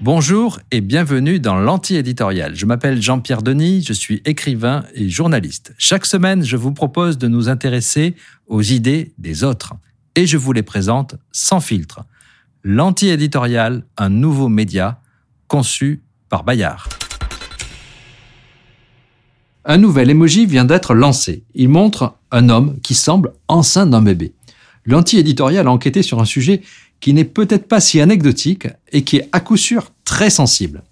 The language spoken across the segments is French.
Bonjour et bienvenue dans l'anti-éditorial. Je m'appelle Jean-Pierre Denis, je suis écrivain et journaliste. Chaque semaine, je vous propose de nous intéresser aux idées des autres et je vous les présente sans filtre. L'anti-éditorial, un nouveau média conçu par Bayard. Un nouvel emoji vient d'être lancé. Il montre un homme qui semble enceinte d'un bébé. L'anti-éditorial a enquêté sur un sujet qui n'est peut-être pas si anecdotique et qui est à coup sûr très sensible.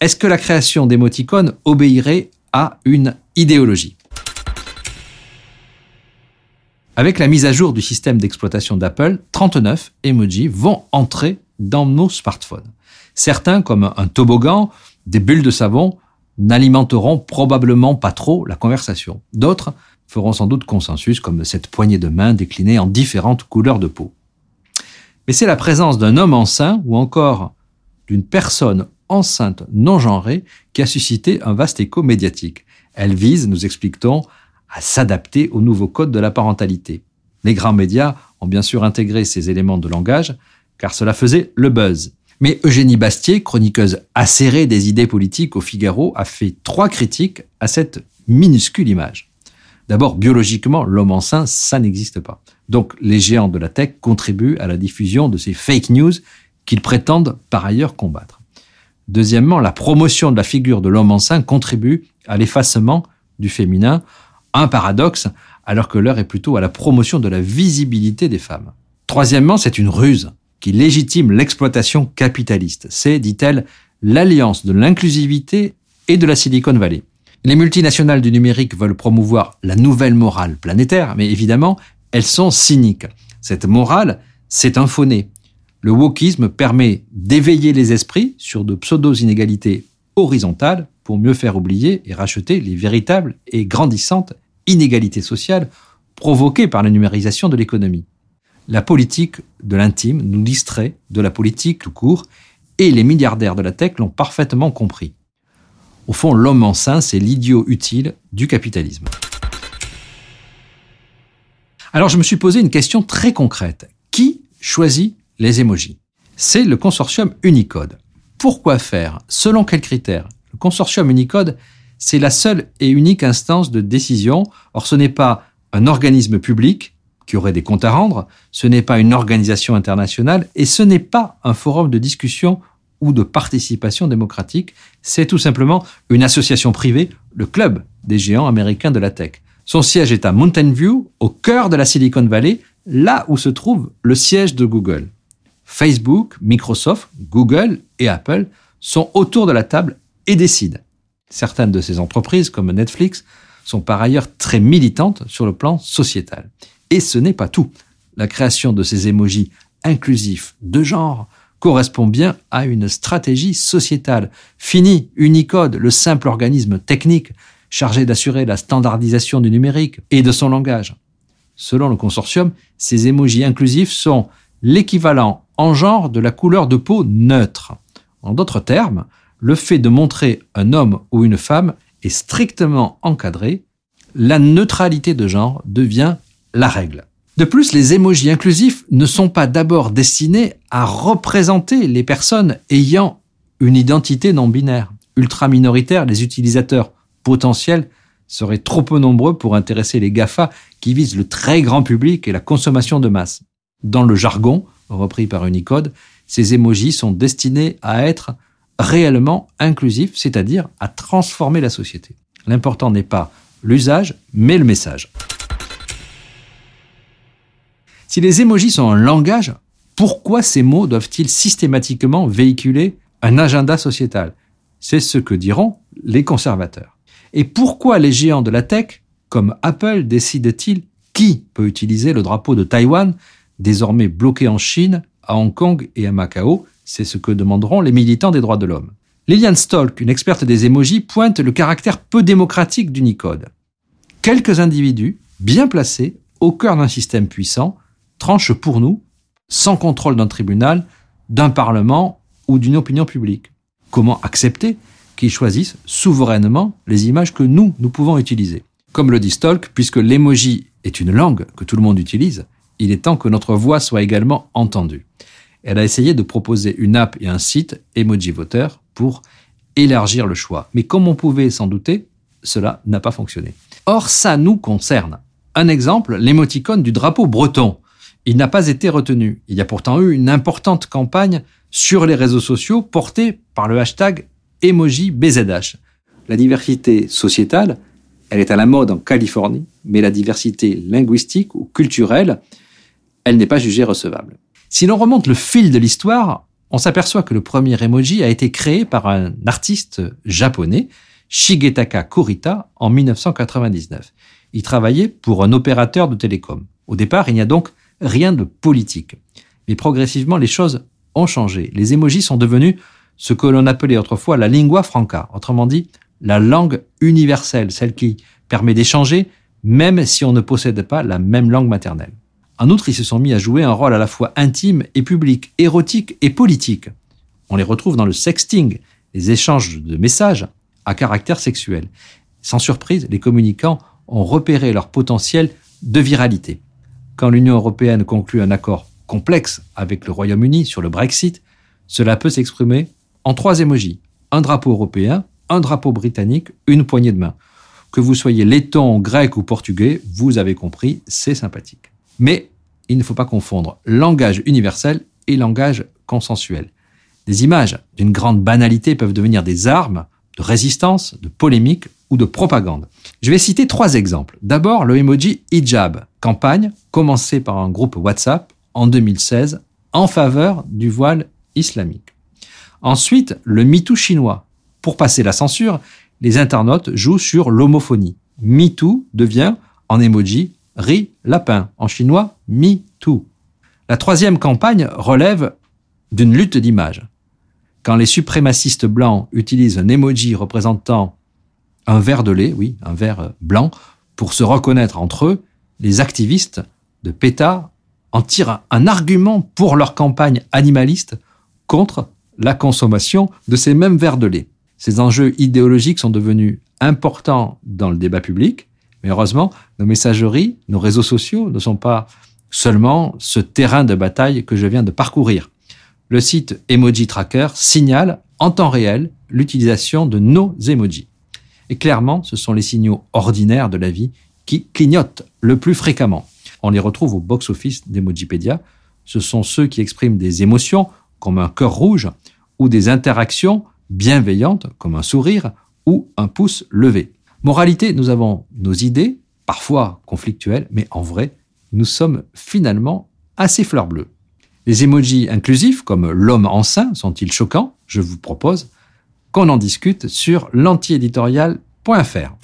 Est-ce que la création d'émoticônes obéirait à une idéologie? Avec la mise à jour du système d'exploitation d'Apple, 39 emojis vont entrer dans nos smartphones. Certains, comme un toboggan, des bulles de savon, n'alimenteront probablement pas trop la conversation. D'autres feront sans doute consensus, comme cette poignée de main déclinée en différentes couleurs de peau. Mais c'est la présence d'un homme enceint ou encore d'une personne enceinte non genrée qui a suscité un vaste écho médiatique. Elle vise, nous explique-t-on, à s'adapter au nouveau code de la parentalité. Les grands médias ont bien sûr intégré ces éléments de langage, car cela faisait le buzz. Mais Eugénie Bastier, chroniqueuse acérée des idées politiques au Figaro, a fait trois critiques à cette minuscule image. D'abord, biologiquement, l'homme enceint, ça n'existe pas. Donc, les géants de la tech contribuent à la diffusion de ces fake news qu'ils prétendent par ailleurs combattre. Deuxièmement, la promotion de la figure de l'homme enceint contribue à l'effacement du féminin, un paradoxe, alors que l'heure est plutôt à la promotion de la visibilité des femmes. Troisièmement, c'est une ruse qui légitime l'exploitation capitaliste. C'est, dit-elle, l'alliance de l'inclusivité et de la Silicon Valley. Les multinationales du numérique veulent promouvoir la nouvelle morale planétaire, mais évidemment, elles sont cyniques. Cette morale, c'est un faux-né. Le wokisme permet d'éveiller les esprits sur de pseudo-inégalités horizontales pour mieux faire oublier et racheter les véritables et grandissantes inégalités sociales provoquées par la numérisation de l'économie la politique de l'intime nous distrait de la politique tout court, et les milliardaires de la tech l'ont parfaitement compris. Au fond, l'homme enceint, c'est l'idiot utile du capitalisme. Alors je me suis posé une question très concrète. Qui choisit les émojis? C'est le consortium Unicode. Pourquoi faire? Selon quels critères? Le consortium Unicode, c'est la seule et unique instance de décision. Or, ce n'est pas un organisme public, qui aurait des comptes à rendre, ce n'est pas une organisation internationale et ce n'est pas un forum de discussion ou de participation démocratique, c'est tout simplement une association privée, le club des géants américains de la tech. Son siège est à Mountain View, au cœur de la Silicon Valley, là où se trouve le siège de Google. Facebook, Microsoft, Google et Apple sont autour de la table et décident. Certaines de ces entreprises, comme Netflix, sont par ailleurs très militantes sur le plan sociétal. Et ce n'est pas tout. La création de ces émojis inclusifs de genre correspond bien à une stratégie sociétale. Fini Unicode, le simple organisme technique chargé d'assurer la standardisation du numérique et de son langage. Selon le consortium, ces émojis inclusifs sont l'équivalent en genre de la couleur de peau neutre. En d'autres termes, le fait de montrer un homme ou une femme est strictement encadré. La neutralité de genre devient la règle. De plus, les émojis inclusifs ne sont pas d'abord destinés à représenter les personnes ayant une identité non binaire. Ultra minoritaire, les utilisateurs potentiels seraient trop peu nombreux pour intéresser les GAFA qui visent le très grand public et la consommation de masse. Dans le jargon, repris par Unicode, ces émojis sont destinés à être réellement inclusifs, c'est-à-dire à transformer la société. L'important n'est pas l'usage, mais le message. Si les émojis sont un langage, pourquoi ces mots doivent-ils systématiquement véhiculer un agenda sociétal? C'est ce que diront les conservateurs. Et pourquoi les géants de la tech, comme Apple, décident-ils qui peut utiliser le drapeau de Taïwan, désormais bloqué en Chine, à Hong Kong et à Macao? C'est ce que demanderont les militants des droits de l'homme. Liliane Stolk, une experte des émojis, pointe le caractère peu démocratique d'Unicode. Quelques individus, bien placés, au cœur d'un système puissant, tranche pour nous, sans contrôle d'un tribunal, d'un parlement ou d'une opinion publique. Comment accepter qu'ils choisissent souverainement les images que nous, nous pouvons utiliser? Comme le dit Stolk, puisque l'emoji est une langue que tout le monde utilise, Il est temps que notre voix soit également entendue. Elle a essayé de proposer une app et un site Emoji Voter pour élargir le choix. Mais comme on pouvait s'en douter, cela n'a pas fonctionné. Or, ça nous concerne. Un exemple, l'émoticône du drapeau breton. Il n'a pas été retenu. Il y a pourtant eu une importante campagne sur les réseaux sociaux portée par le hashtag emoji BZH. La diversité sociétale, elle est à la mode en Californie, mais la diversité linguistique ou culturelle, elle n'est pas jugée recevable. Si l'on remonte le fil de l'histoire, on s'aperçoit que le premier emoji a été créé par un artiste japonais, Shigetaka Kurita, en 1999. Il travaillait pour un opérateur de télécom. Au départ, il n'y a donc rien de politique. Mais progressivement, les choses ont changé. Les emojis sont devenus ce que l'on appelait autrefois la lingua franca, autrement dit, la langue universelle, celle qui permet d'échanger même si on ne possède pas la même langue maternelle. En outre, ils se sont mis à jouer un rôle à la fois intime et public, érotique et politique. On les retrouve dans le sexting, les échanges de messages à caractère sexuel. Sans surprise, les communicants ont repéré leur potentiel de viralité. Quand l'Union européenne conclut un accord complexe avec le Royaume-Uni sur le Brexit, cela peut s'exprimer en trois émojis. Un drapeau européen, un drapeau britannique, une poignée de main. Que vous soyez letton, grec ou portugais, vous avez compris, c'est sympathique. Mais il ne faut pas confondre langage universel et langage consensuel. Des images d'une grande banalité peuvent devenir des armes de résistance, de polémique ou de propagande. Je vais citer trois exemples. D'abord, le emoji hijab, campagne commencée par un groupe WhatsApp en 2016 en faveur du voile islamique. Ensuite, le MeToo chinois. Pour passer la censure, les internautes jouent sur l'homophonie. MeToo devient, en emoji, Ri lapin, en chinois Tu. La troisième campagne relève d'une lutte d'image. Quand les suprémacistes blancs utilisent un emoji représentant un verre de lait, oui, un verre blanc, pour se reconnaître entre eux, les activistes de PETA en tirent un argument pour leur campagne animaliste contre la consommation de ces mêmes verres de lait. Ces enjeux idéologiques sont devenus importants dans le débat public mais heureusement, nos messageries, nos réseaux sociaux ne sont pas seulement ce terrain de bataille que je viens de parcourir. Le site Emoji Tracker signale en temps réel l'utilisation de nos emojis. Et clairement, ce sont les signaux ordinaires de la vie qui clignotent le plus fréquemment. On les retrouve au box-office d'Emojipédia. Ce sont ceux qui expriment des émotions, comme un cœur rouge, ou des interactions bienveillantes, comme un sourire ou un pouce levé. Moralité, nous avons nos idées, parfois conflictuelles, mais en vrai, nous sommes finalement assez fleur bleue. Les emojis inclusifs, comme l'homme enceint, sont-ils choquants? Je vous propose qu'on en discute sur l'antiéditorial.fr.